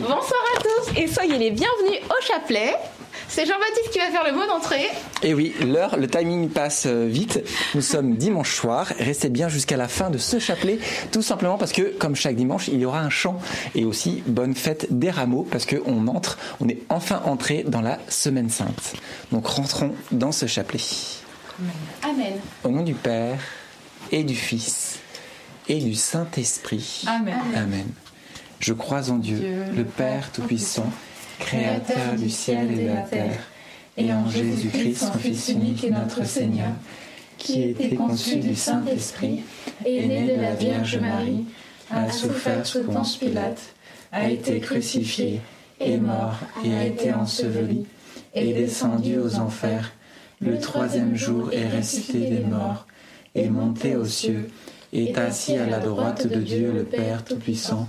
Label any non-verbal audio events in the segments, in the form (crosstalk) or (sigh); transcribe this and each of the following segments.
Bonsoir à tous et soyez les bienvenus au chapelet. C'est Jean-Baptiste qui va faire le mot d'entrée. Et oui, l'heure, le timing passe euh, vite. Nous sommes dimanche soir. Restez bien jusqu'à la fin de ce chapelet, tout simplement parce que, comme chaque dimanche, il y aura un chant et aussi bonne fête des rameaux parce qu'on entre, on est enfin entré dans la semaine sainte. Donc rentrons dans ce chapelet. Amen. Au nom du Père et du Fils et du Saint-Esprit. Amen. Amen. Je crois en Dieu, le Père Tout-Puissant, Créateur du ciel et de la terre, et en Jésus-Christ, son Fils unique et notre Seigneur, qui a été conçu du Saint-Esprit, est né de la Vierge Marie, a souffert sous Ponce Pilate, a été crucifié, est mort et a été enseveli, est descendu aux enfers, le troisième jour est ressuscité des morts, est monté aux cieux, est assis à la droite de Dieu le Père Tout-Puissant,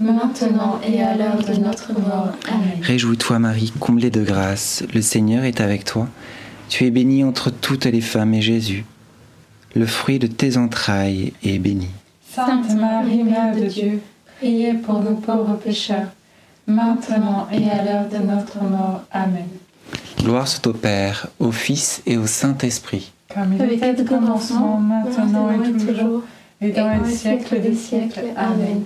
maintenant et à l'heure de notre mort. Amen. Réjouis-toi Marie, comblée de grâce, le Seigneur est avec toi. Tu es bénie entre toutes les femmes et Jésus, le fruit de tes entrailles, est béni. Sainte Marie, Mère de Dieu, priez pour nous pauvres pécheurs, maintenant et à l'heure de notre mort. Amen. Gloire soit au Père, au Fils et au Saint-Esprit. Comme il était au commencement, maintenant et toujours, et dans les siècles des siècles. Amen.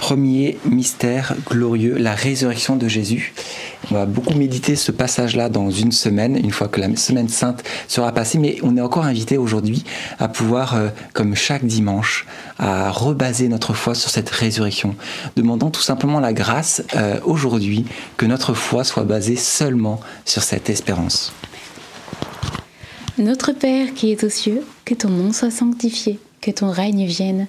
Premier mystère glorieux, la résurrection de Jésus. On va beaucoup méditer ce passage-là dans une semaine, une fois que la semaine sainte sera passée, mais on est encore invité aujourd'hui à pouvoir, euh, comme chaque dimanche, à rebaser notre foi sur cette résurrection. Demandons tout simplement la grâce euh, aujourd'hui que notre foi soit basée seulement sur cette espérance. Notre Père qui es aux cieux, que ton nom soit sanctifié, que ton règne vienne,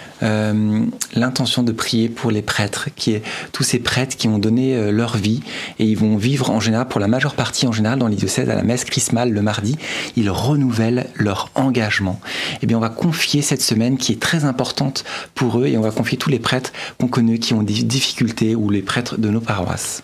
euh, l'intention de prier pour les prêtres, qui est tous ces prêtres qui ont donné euh, leur vie et ils vont vivre en général, pour la majeure partie en général, dans les diocèses à la messe chrismale le mardi, ils renouvellent leur engagement. Et bien, on va confier cette semaine qui est très importante pour eux et on va confier tous les prêtres qu'on connaît qui ont des difficultés ou les prêtres de nos paroisses.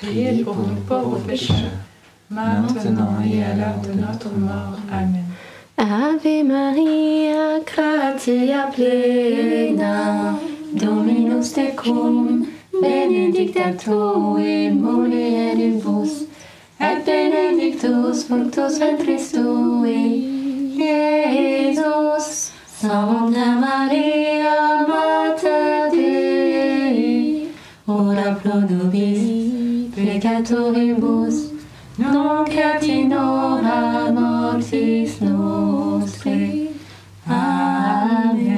priez pour nous pauvres pécheurs, maintenant et à l'heure de notre mort. Amen. Ave Maria, Gratia plena, Dominus tecum, benedicta tu in mulieribus, et benedictus fructus ventris tui, Iesus. Santa Maria, Mater Dei, ora pro nobis peccatoribus, nunc et in hora mortis nostre. Amen.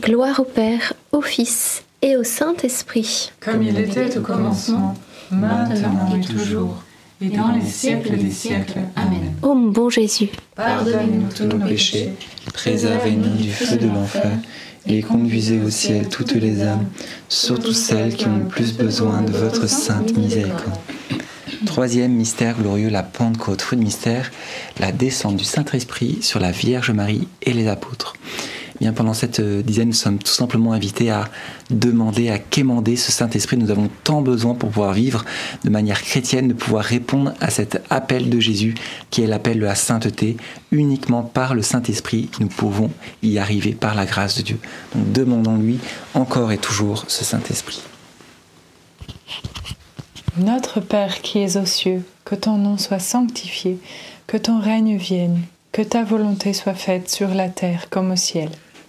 Gloire au Père, au Fils et au Saint-Esprit. Comme il était au commencement, maintenant et toujours, et dans les siècles des siècles. Amen. Ô mon bon Jésus, Pardonnez-nous tous nos péchés, Préservez-nous du feu de l'enfer et conduisez au ciel toutes les âmes, surtout celles qui ont le plus besoin de votre sainte miséricorde. Troisième mystère glorieux, la Pentecôte. Fruit de mystère, la descente du Saint-Esprit sur la Vierge Marie et les apôtres. Eh Bien, pendant cette euh, dizaine, nous sommes tout simplement invités à demander, à quémander ce Saint-Esprit. Nous avons tant besoin pour pouvoir vivre de manière chrétienne, de pouvoir répondre à cet appel de Jésus, qui est l'appel de la sainteté. Uniquement par le Saint-Esprit, nous pouvons y arriver par la grâce de Dieu. Donc demandons-lui encore et toujours ce Saint-Esprit. Notre Père qui es aux cieux, que ton nom soit sanctifié, que ton règne vienne, que ta volonté soit faite sur la terre comme au ciel.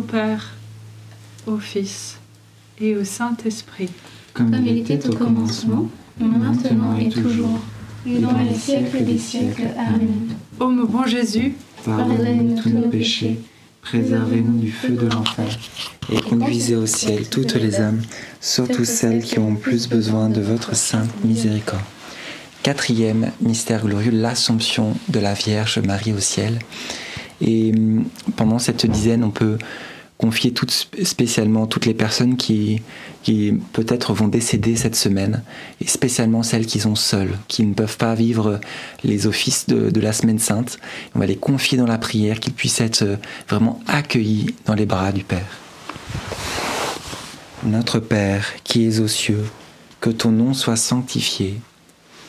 au Père, au Fils et au Saint-Esprit. comme il était au commencement, maintenant et toujours, et dans les siècles des siècles. Amen. Ô mon bon Jésus, pardonnez-nous tous nos péchés, préservez-nous du feu de l'enfer, et conduisez au ciel toutes les âmes, surtout celles qui ont plus besoin de votre sainte miséricorde. Quatrième mystère glorieux, l'Assomption de la Vierge Marie au ciel. Et hum, pendant cette dizaine, on peut confier toutes, spécialement toutes les personnes qui, qui peut-être vont décéder cette semaine, et spécialement celles qui sont seules, qui ne peuvent pas vivre les offices de, de la semaine sainte. On va les confier dans la prière, qu'ils puissent être vraiment accueillis dans les bras du Père. Notre Père qui es aux cieux, que ton nom soit sanctifié,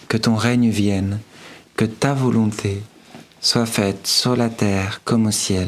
que ton règne vienne, que ta volonté soit faite sur la terre comme au ciel.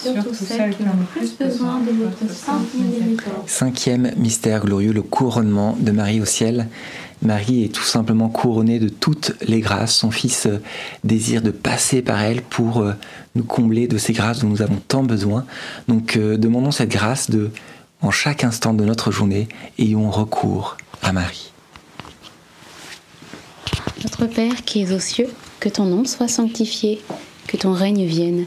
surtout celles qui ont le plus besoin de votre sainte miséricorde. Cinquième mystère glorieux, le couronnement de Marie au ciel. Marie est tout simplement couronnée de toutes les grâces. Son Fils euh, désire de passer par elle pour euh, nous combler de ces grâces dont nous avons tant besoin. Donc euh, demandons cette grâce de, en chaque instant de notre journée, ayons recours à Marie. Notre Père qui es aux cieux, que ton nom soit sanctifié, que ton règne vienne,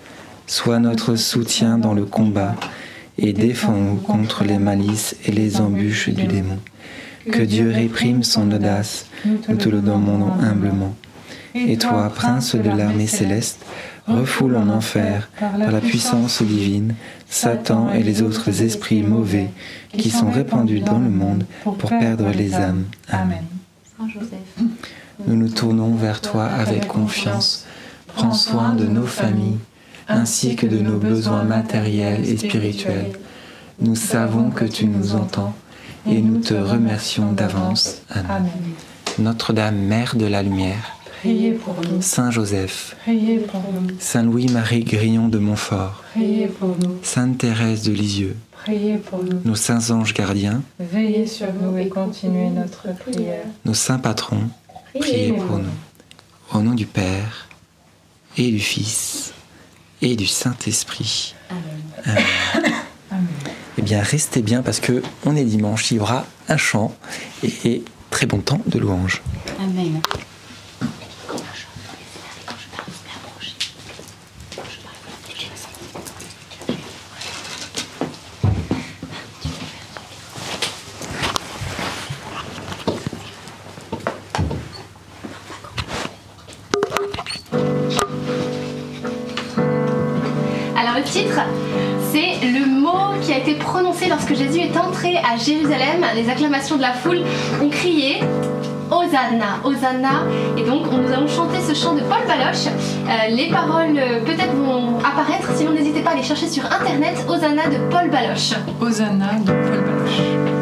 sois notre soutien dans le combat et défends-nous contre les malices et les embûches du démon. Que Dieu réprime son audace, nous te le demandons humblement. Et toi, prince de l'armée céleste, refoule en enfer, par la puissance divine, Satan et les autres esprits mauvais qui sont répandus dans le monde pour perdre les âmes. Amen. Nous nous tournons vers toi avec confiance. Prends soin de nos familles, ainsi que de nos besoins matériels et spirituels. Nous savons que tu nous entends et nous te remercions d'avance. Amen. Notre-Dame, Mère de la Lumière, Priez pour nous. Saint Joseph, Priez pour nous. Saint Louis-Marie Grillon de Montfort, Priez pour nous. Sainte Thérèse de Lisieux, Priez pour nous. nos saints anges gardiens, Veillez sur nous et continuez notre prière. nos saints patrons, priez pour nous. Au nom du Père et du Fils et du Saint-Esprit. Amen. Eh bien, restez bien parce que on est dimanche, il y aura un chant et très bon temps de louange. Amen. De la foule ont crié Hosanna, Hosanna. Et donc on- nous allons chanter ce chant de Paul Baloche. Euh, les paroles euh, peut-être vont apparaître, sinon n'hésitez pas à les chercher sur internet. Hosanna de Paul Baloche. Hosanna de Paul Baloche.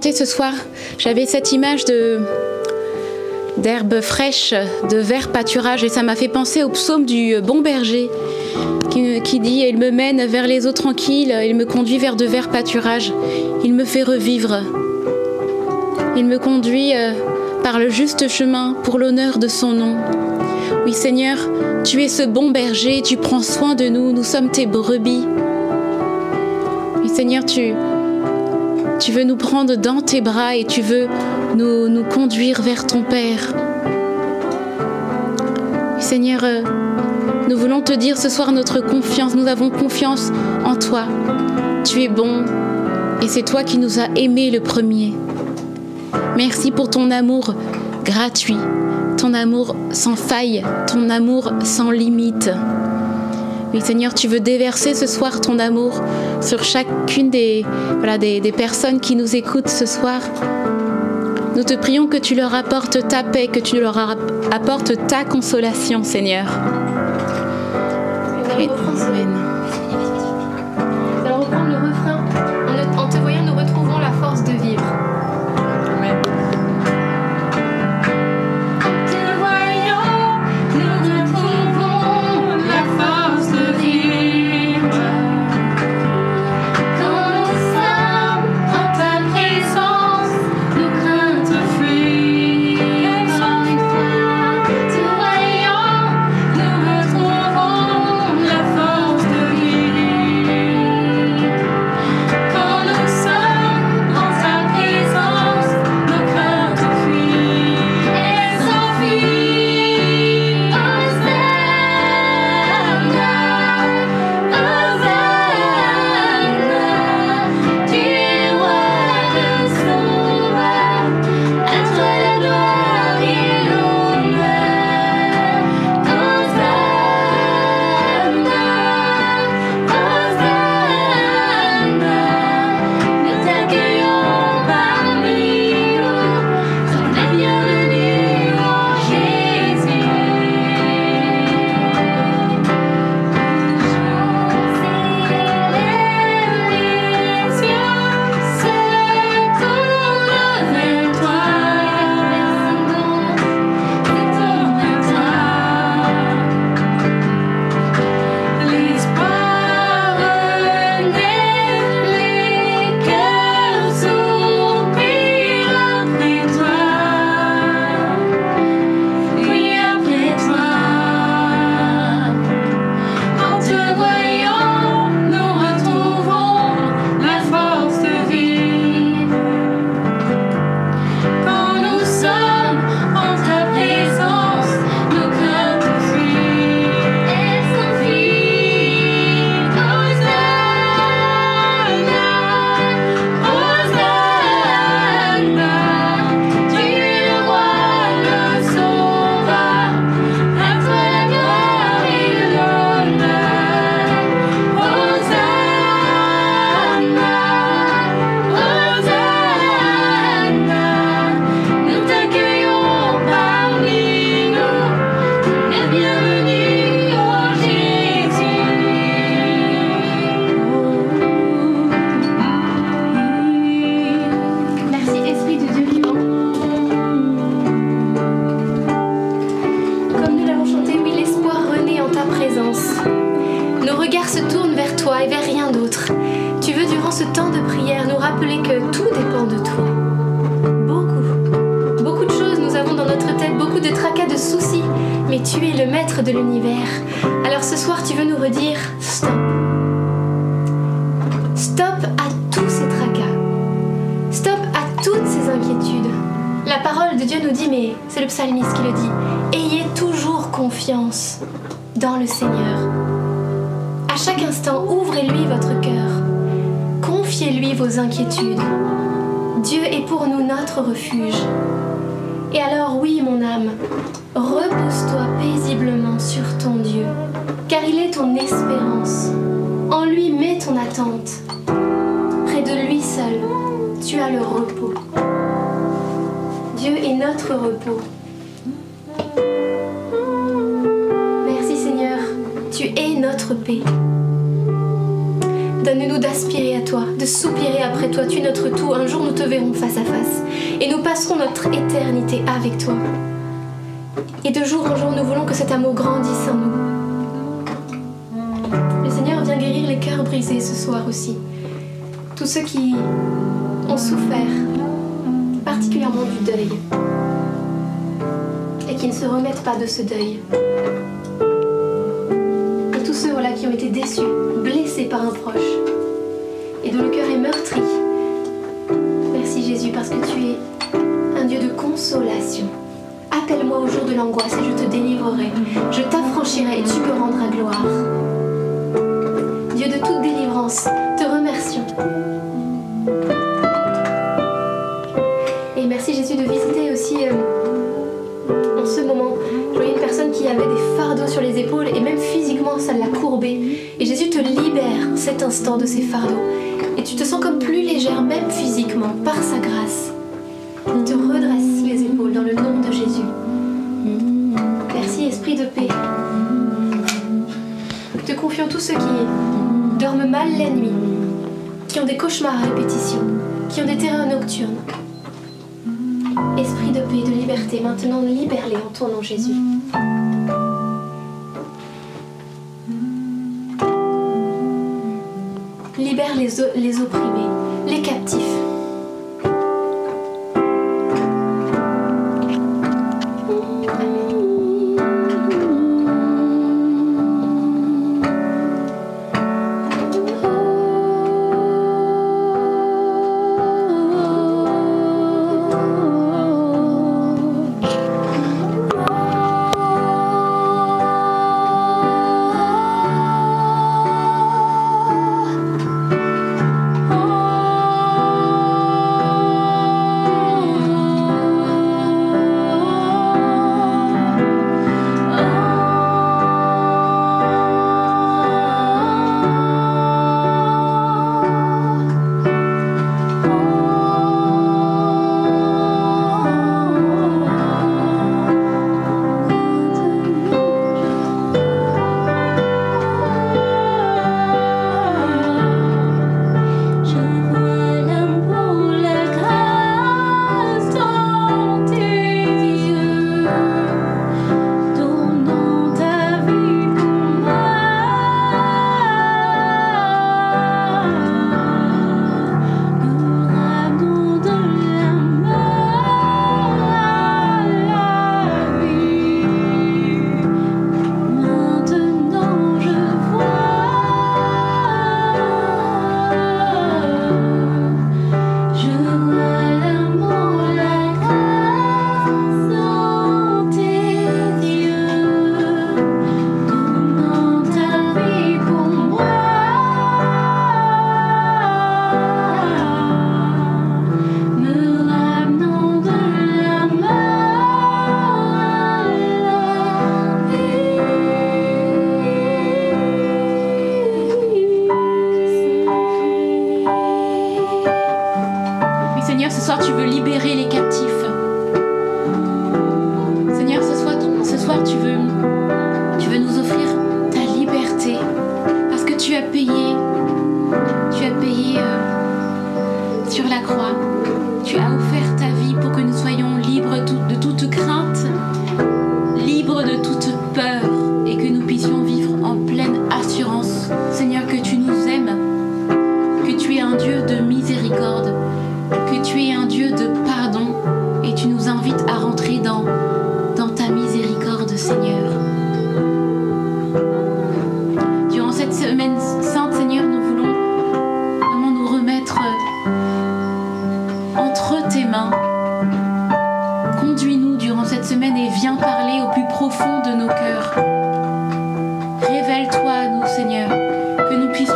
Ce soir. J'avais cette image de d'herbe fraîche, de vert pâturage et ça m'a fait penser au psaume du bon berger qui, qui dit Il me mène vers les eaux tranquilles, il me conduit vers de verts pâturages, il me fait revivre. Il me conduit euh, par le juste chemin pour l'honneur de son nom. Oui Seigneur, tu es ce bon berger, tu prends soin de nous, nous sommes tes brebis. Oui Seigneur, tu, tu veux nous prendre dans tes bras et tu veux nous, conduire vers ton Père. Seigneur, euh, nous voulons te dire ce soir notre confiance, nous avons confiance en toi. Tu es bon et c'est toi qui nous as aimés le premier. Merci pour ton amour gratuit, ton amour sans faille, ton amour sans limite. Oui, Seigneur, tu veux déverser ce soir ton amour sur chacune des, voilà, des, des personnes qui nous écoutent ce soir. Nous te prions que tu leur apportes ta paix, que tu leur apportes ta consolation, Seigneur. Amen. Dieu est notre repos. Merci Seigneur, tu es notre paix. Donne-nous d'aspirer à toi, de soupirer après toi. Tu es notre tout. Un jour, nous te verrons face à face. Et nous passerons notre éternité avec toi. Et de jour en jour, nous voulons que cet amour grandisse en nous. Le Seigneur vient guérir les cœurs brisés ce soir aussi. Tous ceux qui ont souffert, particulièrement du deuil, et qui ne se remettent pas de ce deuil. Et tous ceux voilà, qui ont été déçus, blessés par un proche, et dont le cœur est meurtri. Merci Jésus parce que tu es un Dieu de consolation. Appelle-moi au jour de l'angoisse et je te délivrerai. Je t'affranchirai et tu me rendras gloire. Dieu de toute délivrance, te remercions. Qui avait des fardeaux sur les épaules et même physiquement ça l'a courbé. Et Jésus te libère cet instant de ces fardeaux. Et tu te sens comme plus légère, même physiquement, par sa grâce. Il te redresse les épaules dans le nom de Jésus. Merci Esprit de paix. Te confions tous ceux qui dorment mal la nuit, qui ont des cauchemars à répétition, qui ont des terreurs nocturnes. Esprit de paix, de liberté, maintenant libère-les en ton nom Jésus. Libère les, les opprimés, profond de nos cœurs. Révèle-toi à nous, Seigneur, que nous puissions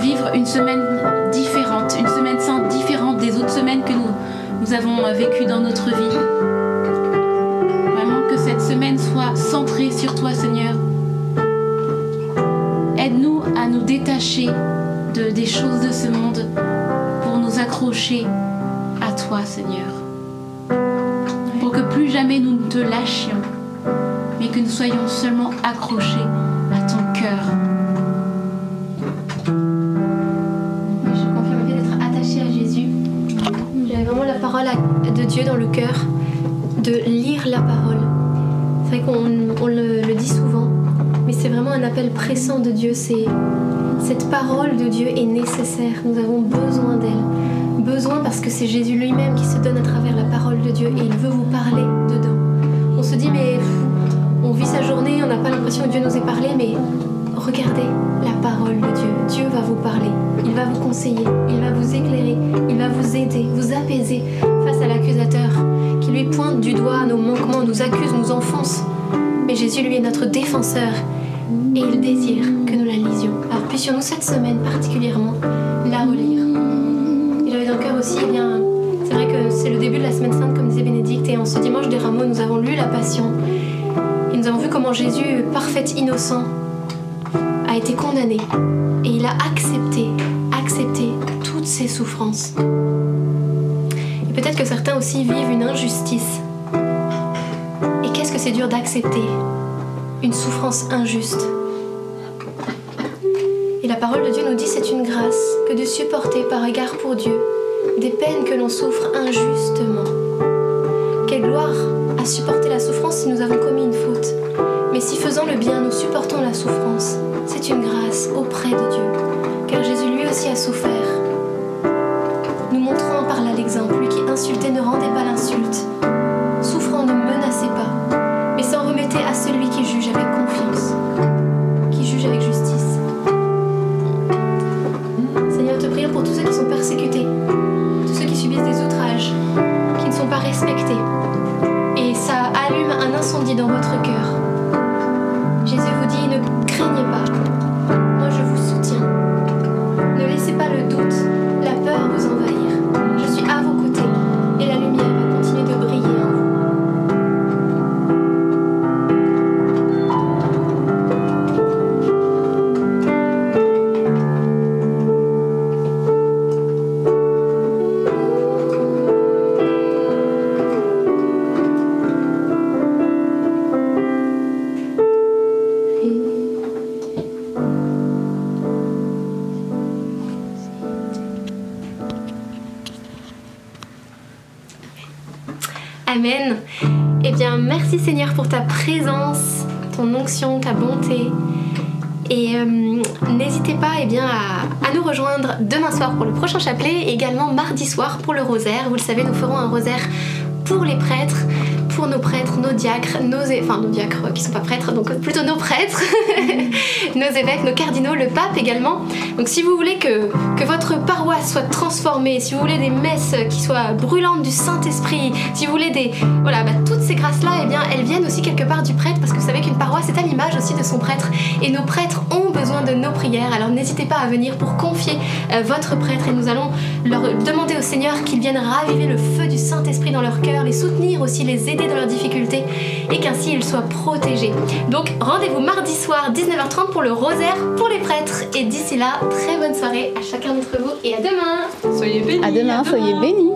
vivre une semaine différente, une semaine sainte différente des autres semaines que nous, nous avons vécues dans notre vie. Vraiment que cette semaine soit centrée sur toi, Seigneur. Aide-nous à nous détacher de, des choses de ce monde pour nous accrocher à toi, Seigneur. Pour que plus jamais nous ne te lâchions, que nous soyons seulement accrochés à ton cœur. Je confirme le fait d'être attaché à Jésus. J'avais vraiment la parole de Dieu dans le cœur, de lire la parole. C'est vrai qu'on on le, le dit souvent, mais c'est vraiment un appel pressant de Dieu. C'est cette parole de Dieu est nécessaire. Nous avons besoin d'elle. Besoin parce que c'est Jésus lui-même qui se donne à travers la parole de Dieu et il veut vous parler dedans. On se dit mais vit sa journée, on n'a pas l'impression que Dieu nous ait parlé, mais regardez la parole de Dieu. Dieu va vous parler, il va vous conseiller, il va vous éclairer, il va vous aider, vous apaiser face à l'accusateur qui lui pointe du doigt nos manquements, nous accuse, nous enfonce. Mais Jésus, lui, est notre défenseur et il désire que nous la lisions. Alors puissions-nous cette semaine particulièrement la relire. Et j'avais dans le cœur aussi, eh bien, c'est vrai que c'est le début de la semaine sainte, comme disait Bénédicte, et en ce dimanche des rameaux, nous avons lu la Passion. Et nous avons vu comment Jésus, parfait innocent, a été condamné et il a accepté, accepté toutes ses souffrances. Et peut-être que certains aussi vivent une injustice. Et qu'est-ce que c'est dur d'accepter une souffrance injuste? Et la parole de Dieu nous dit c'est une grâce que de supporter par égard pour Dieu des peines que l'on souffre injustement. Quelle gloire à supporter souffrance si nous avons commis une faute. Mais si faisant le bien, nous supportons la souffrance, c'est une grâce auprès de Dieu, car Jésus lui aussi a souffert. Nous montrons par là l'exemple, lui qui insultait ne rendait pas l'insulte, Amen. Eh bien, merci Seigneur pour ta présence, ton onction, ta bonté. Et euh, n'hésitez pas eh bien, à, nous rejoindre demain soir pour le prochain chapelet et également mardi soir pour le rosaire. Vous le savez, nous ferons un rosaire pour les prêtres, pour nos prêtres, nos diacres, nos, enfin nos diacres euh, qui sont pas prêtres, donc plutôt nos prêtres, (laughs) nos évêques, nos cardinaux, le pape également. Donc si vous voulez que, que votre paroisse soit transformée, si vous voulez des messes qui soient brûlantes du Saint-Esprit, si vous voulez des... Voilà, bah, toutes ces grâces-là, eh bien, elles viennent aussi quelque part du prêtre, parce que vous savez qu'une paroisse est à l'image aussi de son prêtre, et nos prêtres ont de nos prières, alors n'hésitez pas à venir pour confier euh, votre prêtre, et nous allons leur demander au Seigneur qu'il vienne raviver le feu du Saint-Esprit dans leur cœur, les soutenir aussi, les aider dans leurs difficultés, et qu'ainsi ils soient protégés. Donc rendez-vous mardi soir, 19h30 pour le rosaire pour les prêtres, et d'ici là, très bonne soirée à chacun d'entre vous, et à demain Soyez bénis. À demain, soyez bénis.